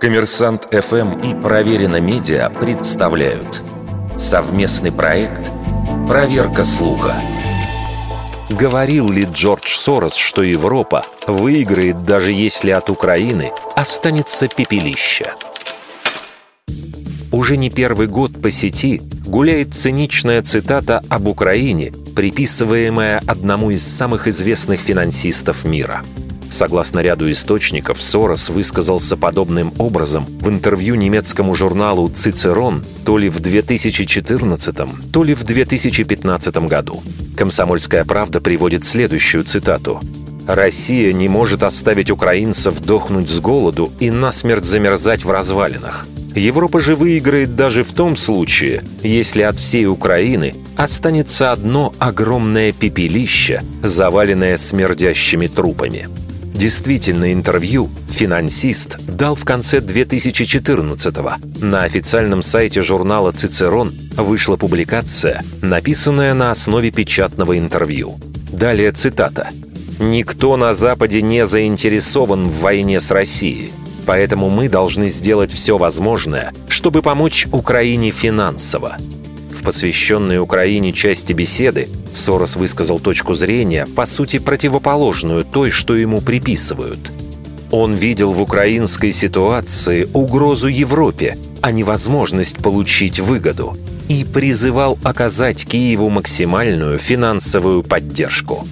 Коммерсант ФМ и Проверено Медиа представляют совместный проект «Проверка слуха». Говорил ли Джордж Сорос, что Европа выиграет, даже если от Украины останется пепелище? Уже не первый год по сети гуляет циничная цитата об Украине, приписываемая одному из самых известных финансистов мира – Согласно ряду источников, Сорос высказался подобным образом в интервью немецкому журналу «Цицерон» то ли в 2014, то ли в 2015 году. «Комсомольская правда» приводит следующую цитату. «Россия не может оставить украинцев дохнуть с голоду и насмерть замерзать в развалинах. Европа же выиграет даже в том случае, если от всей Украины останется одно огромное пепелище, заваленное смердящими трупами». Действительно, интервью финансист дал в конце 2014-го. На официальном сайте журнала «Цицерон» вышла публикация, написанная на основе печатного интервью. Далее цитата. «Никто на Западе не заинтересован в войне с Россией, поэтому мы должны сделать все возможное, чтобы помочь Украине финансово. В посвященной Украине части беседы Сорос высказал точку зрения, по сути противоположную той, что ему приписывают. Он видел в украинской ситуации угрозу Европе, а не возможность получить выгоду, и призывал оказать Киеву максимальную финансовую поддержку.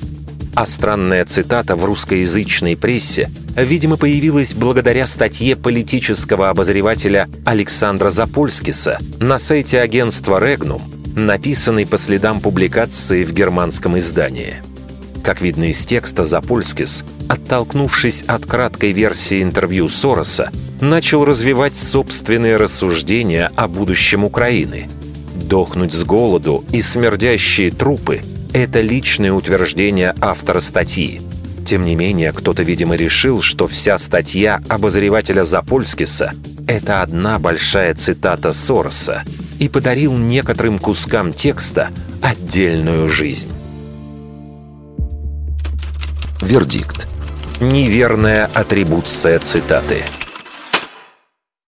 А странная цитата в русскоязычной прессе, видимо, появилась благодаря статье политического обозревателя Александра Запольскиса на сайте агентства «Регнум», написанной по следам публикации в германском издании. Как видно из текста, Запольскис, оттолкнувшись от краткой версии интервью Сороса, начал развивать собственные рассуждения о будущем Украины. Дохнуть с голоду и смердящие трупы – это личное утверждение автора статьи. Тем не менее, кто-то, видимо, решил, что вся статья обозревателя Запольскиса — это одна большая цитата Сороса и подарил некоторым кускам текста отдельную жизнь. Вердикт. Неверная атрибуция цитаты –